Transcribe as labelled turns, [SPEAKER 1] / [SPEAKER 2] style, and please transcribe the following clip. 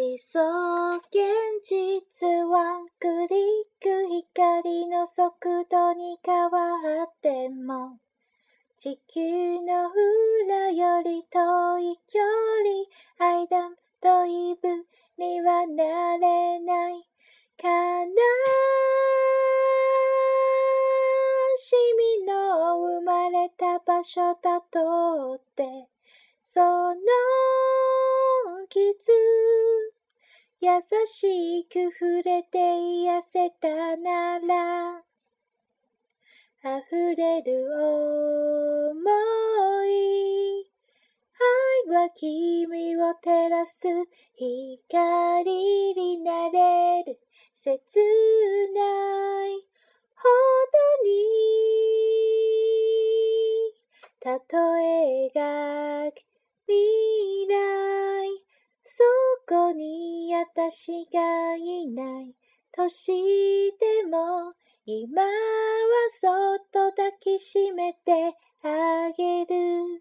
[SPEAKER 1] 理想現実はクリック光の速度に変わっても地球の裏より遠い距離間とイブにはなれない。悲しみの生まれた場所だとって優しく触れて癒せたなら溢れる想い愛は君を照らす光になれる切ないほどに例え描く未来そこに私がいない。としても今はそっと抱きしめてあげる。